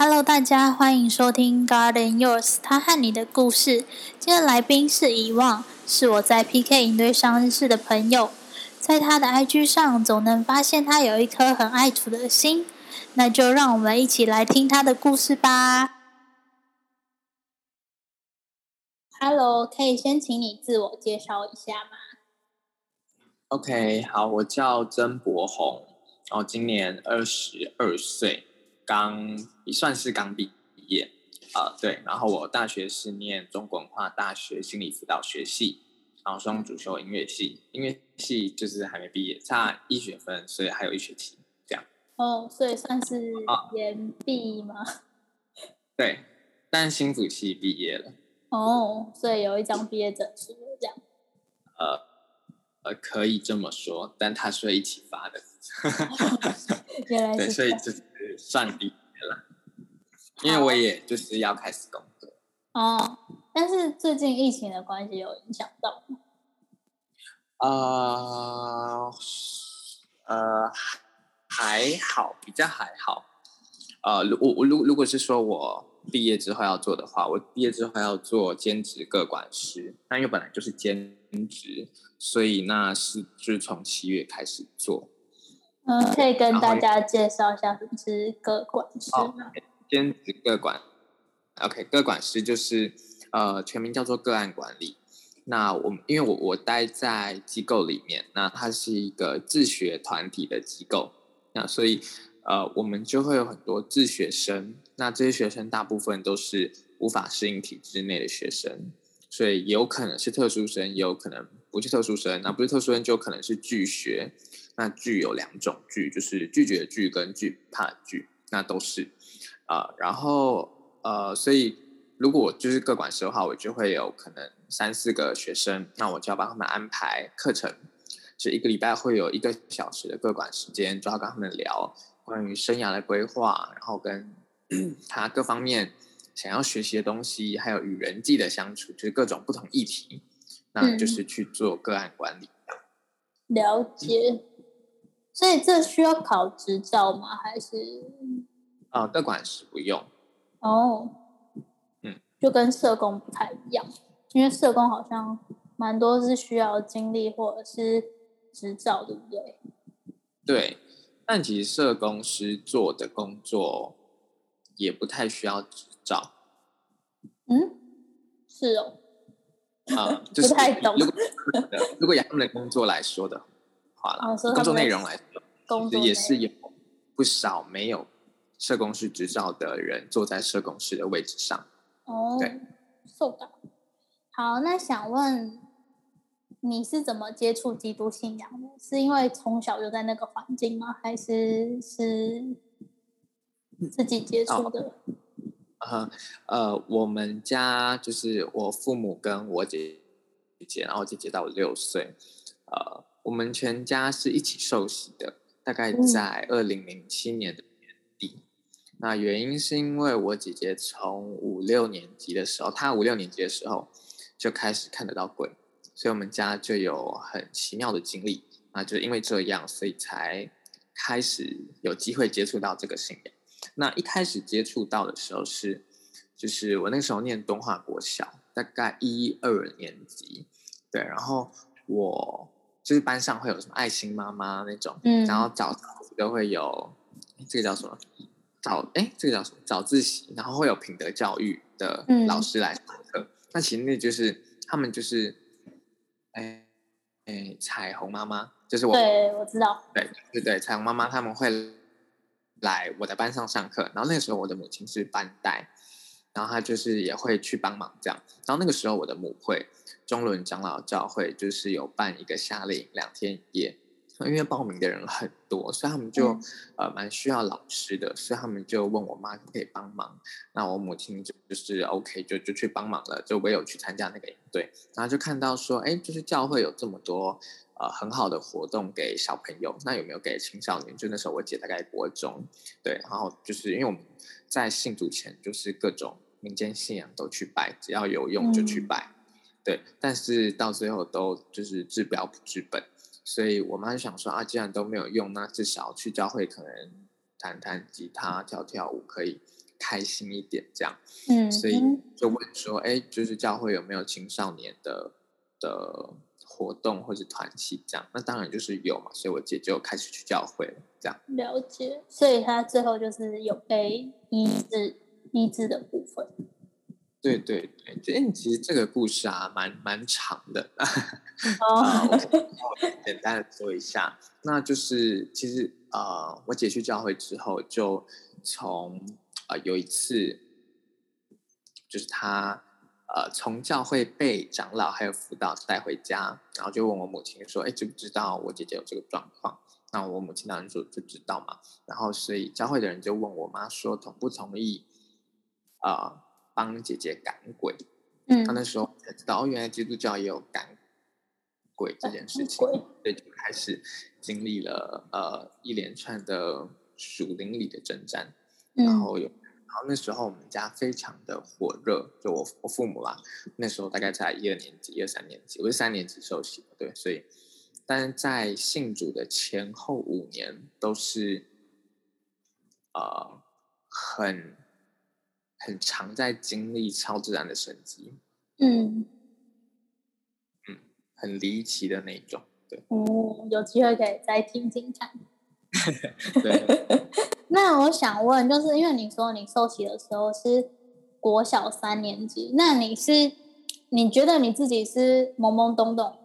Hello，大家欢迎收听 Garden Yours，他和你的故事。今天来宾是遗忘，是我在 PK 营队上认识的朋友。在他的 IG 上，总能发现他有一颗很爱土的心。那就让我们一起来听他的故事吧。Hello，可以先请你自我介绍一下吗？OK，好，我叫曾博宏，然后今年二十二岁，刚也算是刚毕业啊。对，然后我大学是念中国文化大学心理辅导学系，然后双主修音乐系，音乐系就是还没毕业，差一学分，所以还有一学期这样。哦，所以算是延毕吗？对，但新主系毕业了。哦，所以有一张毕业证书这样。呃呃，可以这么说，但他是一起发的。原来是对，所以就是算毕业了。因为我也就是要开始工作。哦，但是最近疫情的关系有影响到吗？呃呃，还好，比较还好。呃，如我我如如果是说我。毕业之后要做的话，我毕业之后要做兼职个管师。那因为本来就是兼职，所以那是就是从七月开始做。嗯，可以跟大家介绍一下什么是个管师吗？兼职个管，OK，各管师就是呃全名叫做个案管理。那我因为我我待在机构里面，那它是一个自学团体的机构，那所以。呃，我们就会有很多自学生，那这些学生大部分都是无法适应体制内的学生，所以有可能是特殊生，也有可能不是特殊生。那不是特殊生，就可能是拒学。那拒有两种拒，就是拒绝拒跟惧怕的惧，那都是啊。然后呃，所以如果我就是各管师的话，我就会有可能三四个学生，那我就要帮他们安排课程，是一个礼拜会有一个小时的各管时间，就要跟他们聊。关于生涯的规划，然后跟 他各方面想要学习的东西，还有与人际的相处，就是各种不同议题，那就是去做个案管理。了解。所以这需要考执照吗？还是？啊，个管是不用。哦。嗯，就跟社工不太一样，因为社工好像蛮多是需要经历或者是执照，对不对？对。但其实社工师做的工作也不太需要执照。嗯，是哦。啊，就是如果如果以他们的工作来说的话了，工作内容来说，也是有不少没有社工师执照的人坐在社工师的位置上。哦，对，受到。好，那想问。你是怎么接触基督信仰的？是因为从小就在那个环境吗？还是是自己接触的？呃呃，我们家就是我父母跟我姐姐，然后姐姐到六岁，呃，我们全家是一起受洗的，大概在二零零七年的年底。那原因是因为我姐姐从五六年级的时候，她五六年级的时候就开始看得到鬼。所以我们家就有很奇妙的经历，那就是因为这样，所以才开始有机会接触到这个信仰。那一开始接触到的时候是，就是我那时候念东华国小，大概一二年级，对，然后我就是班上会有什么爱心妈妈那种，嗯，然后早都会有这个叫什么？早哎，这个叫什么？早自习，然后会有品德教育的老师来上课。那其实那就是他们就是。哎哎，彩虹妈妈就是我，对，我知道，对对对，彩虹妈妈他们会来我的班上上课，然后那个时候我的母亲是班带，然后她就是也会去帮忙这样，然后那个时候我的母会中伦长老教会就是有办一个夏令营两天一夜。因为报名的人很多，所以他们就呃蛮需要老师的，所以他们就问我妈可不可以帮忙。那我母亲就就是 OK，就就去帮忙了，就我有去参加那个营队，然后就看到说，哎，就是教会有这么多呃很好的活动给小朋友，那有没有给青少年？就那时候我姐大概国中，对，然后就是因为我们在信主前就是各种民间信仰都去拜，只要有用就去拜，对，但是到最后都就是治标不治本。所以我妈就想说啊，既然都没有用，那至少去教会可能弹弹吉他、跳跳舞可以开心一点，这样，嗯，所以就问说，哎，就是教会有没有青少年的的活动或者团体这样？那当然就是有嘛，所以我姐就开始去教会了，这样。了解，所以他最后就是有被医治医治的部分。对对对，这其实这个故事啊，蛮蛮长的。哦，简单的说一下，那就是其实呃，我姐去教会之后，就从呃有一次，就是她呃从教会被长老还有辅导带回家，然后就问我母亲说：“哎，知不知道我姐姐有这个状况？”那我母亲当然说就知道嘛。然后所以教会的人就问我妈说同不同意啊？帮姐姐赶鬼，嗯，他那时候才知道哦，原来基督教也有赶鬼这件事情，所以就开始经历了呃一连串的属灵里的征战，然后有，然后那时候我们家非常的火热，就我我父母啦，那时候大概在一二年级、一二三年级，我是三年级受洗的，对，所以，但是在信主的前后五年都是，呃，很。很常在经历超自然的神迹，嗯嗯，很离奇的那种，对。哦，有机会可以再听听看。对。那我想问，就是因为你说你受洗的时候是国小三年级，那你是你觉得你自己是懵懵懂懂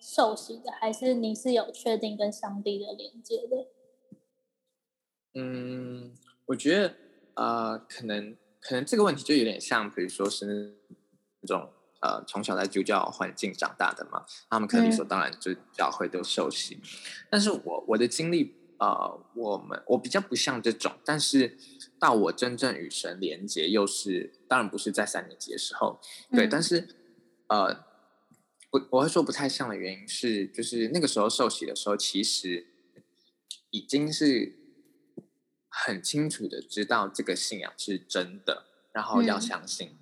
受洗的，还是你是有确定跟上帝的连接的？嗯，我觉得呃，可能。可能这个问题就有点像，比如说是那种呃从小在基督教环境长大的嘛，他们可能理所当然就教会都受洗。但是我我的经历呃，我们我比较不像这种，但是到我真正与神连接，又是当然不是在三年级的时候，对，但是呃，我我会说不太像的原因是，就是那个时候受洗的时候，其实已经是。很清楚的知道这个信仰是真的，然后要相信。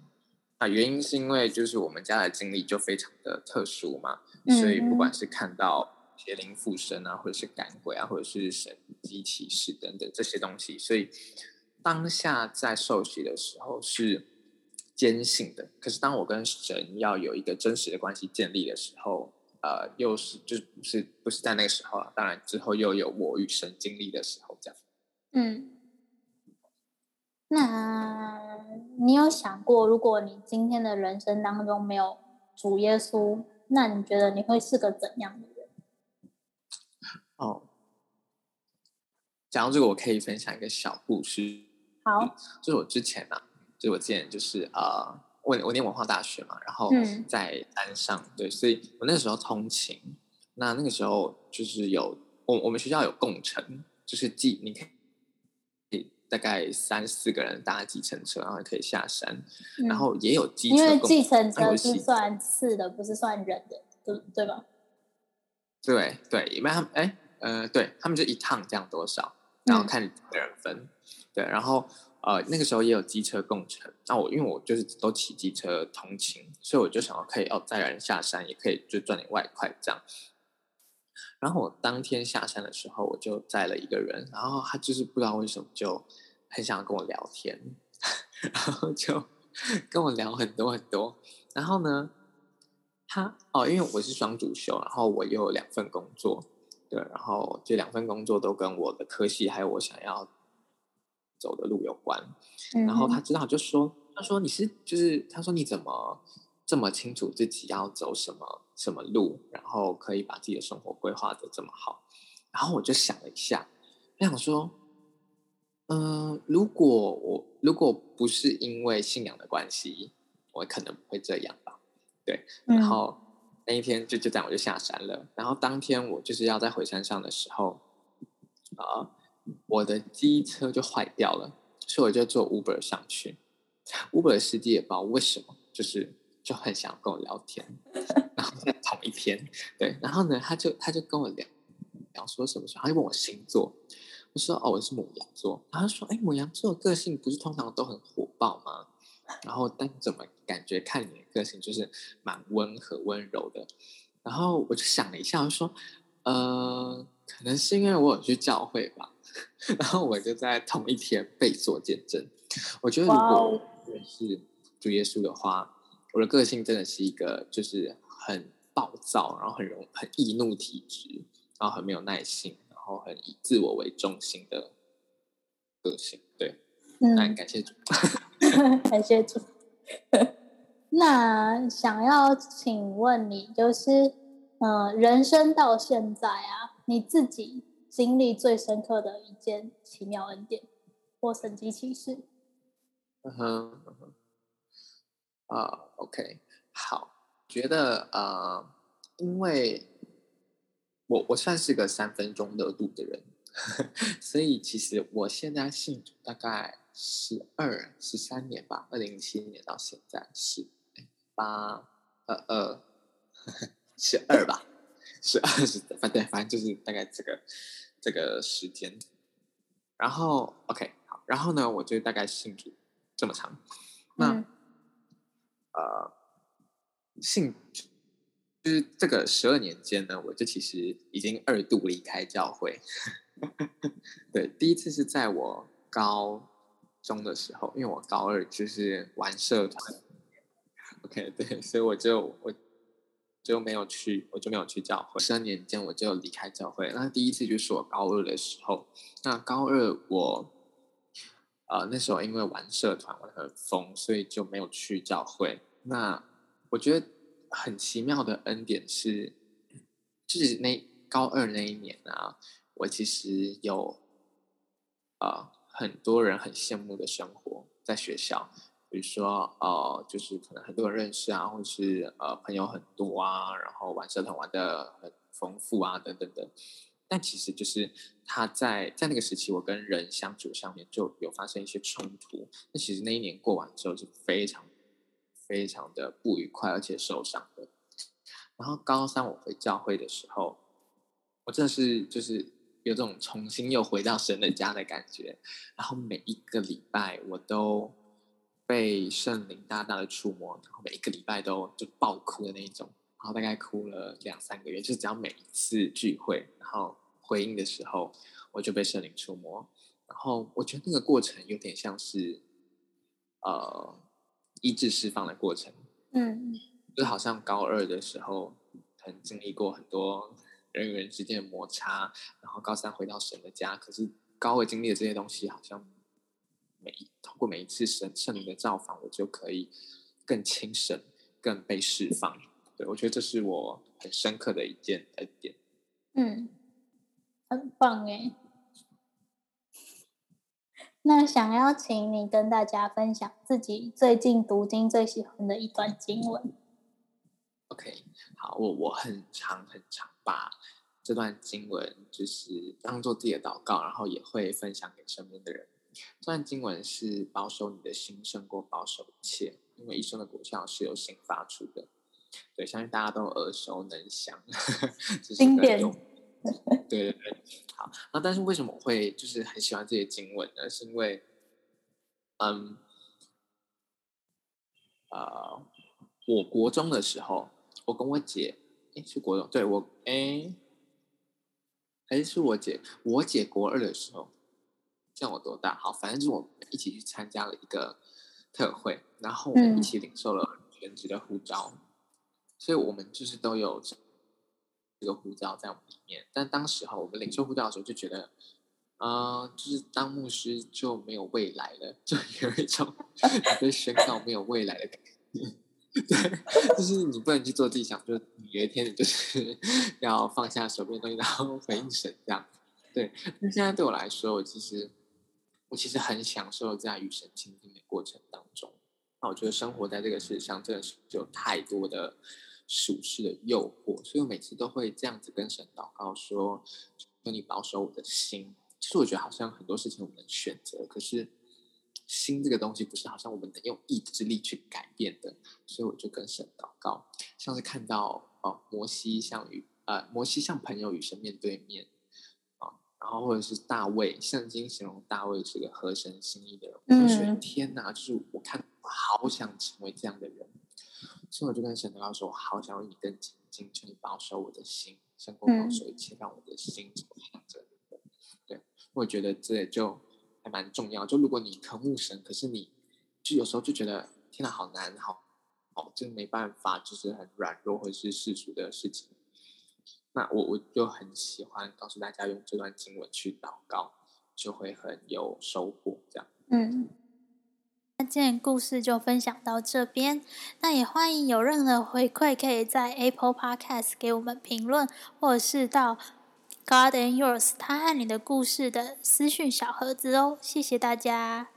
啊，原因是因为就是我们家的经历就非常的特殊嘛，所以不管是看到邪灵附身啊，或者是赶鬼啊，或者是神机启示等等这些东西，所以当下在受洗的时候是坚信的。可是当我跟神要有一个真实的关系建立的时候，呃，又是就是不是在那个时候了。当然之后又有我与神经历的时候，这样。嗯，那你有想过，如果你今天的人生当中没有主耶稣，那你觉得你会是个怎样的？哦，讲到这个，我可以分享一个小故事。好，就是我之前啊，就是我之前就是呃，我我念文化大学嘛，然后在山上，对，所以我那时候通勤，那那个时候就是有我我们学校有共乘，就是记你可以。大概三四个人搭计程车，然后可以下山，然后也有机车。因为计程车是算次的，不是算人的，对对吧？对对，一般他们哎呃，对他们就一趟这样多少，然后看几个人分。对，然后呃那个时候也有机车共乘，那我因为我就是都骑机车通勤，所以我就想要可以哦载人下山，也可以就赚点外快这样。然后我当天下山的时候，我就载了一个人，然后他就是不知道为什么就很想跟我聊天，然后就 跟我聊很多很多。然后呢，他哦，因为我是双主修，然后我又有两份工作，对，然后这两份工作都跟我的科系还有我想要走的路有关。然后他知道就说，他说你是就是他说你怎么？这么清楚自己要走什么什么路，然后可以把自己的生活规划的这么好，然后我就想了一下，我想说，嗯，如果我如果不是因为信仰的关系，我可能不会这样吧。对，然后那一天就就这样我就下山了，然后当天我就是要在回山上的时候，啊，我的机车就坏掉了，所以我就坐 Uber 上去，Uber 的司机也不知道为什么，就是。就很想跟我聊天，然后在同一天，对，然后呢，他就他就跟我聊聊说什么时候，他就问我星座，我说哦，我是母羊座，然后他说，哎，母羊座个性不是通常都很火爆吗？然后但怎么感觉看你的个性就是蛮温和温柔的？然后我就想了一下，我说，呃，可能是因为我有去教会吧，然后我就在同一天被做见证。我觉得如果认识主耶稣的话，我的个性真的是一个就是很暴躁，然后很容很易怒体质，然后很没有耐心，然后很以自我为中心的个性。对，嗯，感谢主，感谢主。那想要请问你，就是嗯，人生到现在啊，你自己经历最深刻的一件奇妙恩典或神迹启示？嗯哼，啊，OK，好，觉得呃，因为我我算是个三分钟热度的人，所以其实我现在信主大概十二十三年吧，二零零七年到现在是。八二二 十二吧，十二十反对，反正就是大概这个这个时间。然后 OK 好，然后呢，我就大概信主这么长。那呃，信就是这个十二年间呢，我就其实已经二度离开教会。对，第一次是在我高中的时候，因为我高二就是玩社团。OK，对，所以我就我就没有去，我就没有去教会。三年间我就离开教会。那第一次就是我高二的时候。那高二我呃那时候因为玩社团玩很疯，所以就没有去教会。那我觉得很奇妙的恩典是，就是那高二那一年啊，我其实有呃很多人很羡慕的生活在学校。比如说，呃，就是可能很多人认识啊，或者是呃朋友很多啊，然后玩社团玩的很丰富啊，等等等。但其实就是他在在那个时期，我跟人相处上面就有发生一些冲突。那其实那一年过完之后是非常非常的不愉快，而且受伤的。然后高三我回教会的时候，我真的是就是有种重新又回到神的家的感觉。然后每一个礼拜我都。被圣灵大大的触摸，然后每一个礼拜都就爆哭的那一种，然后大概哭了两三个月，就是只要每一次聚会，然后回应的时候，我就被圣灵触摸，然后我觉得那个过程有点像是，呃，医治释放的过程，嗯，就好像高二的时候，曾经历过很多人与人之间的摩擦，然后高三回到神的家，可是高二经历的这些东西好像。每通过每一次神圣灵的造访，我就可以更轻神，更被释放。对我觉得这是我很深刻的一件的点。嗯，很棒哎。那想邀请你跟大家分享自己最近读经最喜欢的一段经文。OK，好，我我很长很长把这段经文就是当做自己的祷告，然后也会分享给身边的人。这段经文是保守你的心胜过保守一切，因为一生的果效是由心发出的。对，相信大家都耳熟能详。经典。对对对，好。那但是为什么我会就是很喜欢这些经文呢？是因为，嗯，呃，我国中的时候，我跟我姐，哎，是国中，对我，哎，还是我姐，我姐国二的时候。像我多大？好，反正就是我们一起去参加了一个特会，然后我们一起领受了全职的护照，所以我们就是都有这个护照在我们里面。但当时哈我们领受护照的时候，就觉得，呃，就是当牧师就没有未来了，就有一种 被宣告没有未来的感觉。对，就是你不能去做自己想，就是有一天你就是 要放下手边的东西，然后回应神这样。对，那现在对我来说，我其实。我其实很享受在与神亲近的过程当中。那我觉得生活在这个世上，真的是有太多的俗世的诱惑，所以我每次都会这样子跟神祷告说：“求你保守我的心。”其实我觉得好像很多事情我们能选择，可是心这个东西不是好像我们能用意志力去改变的。所以我就跟神祷告，像是看到哦，摩西像与呃摩西像朋友与神面对面啊。然后或者是大卫，圣经形容大卫是个合神心意的人，我就觉得天哪，就是我看我好想成为这样的人，所以我就跟神祷告说，我好想与你更亲近，求你保守我的心，胜过保守一切，让我的心走向这里。对，我觉得这也就还蛮重要。就如果你科目神，可是你就有时候就觉得天哪，好难，好，哦，真没办法，就是很软弱或是世俗的事情。那我我就很喜欢告诉大家用这段经文去祷告，就会很有收获。这样，嗯。那今天故事就分享到这边，那也欢迎有任何回馈，可以在 Apple Podcast 给我们评论，或者是到 God and Yours 他和你的故事的私讯小盒子哦。谢谢大家。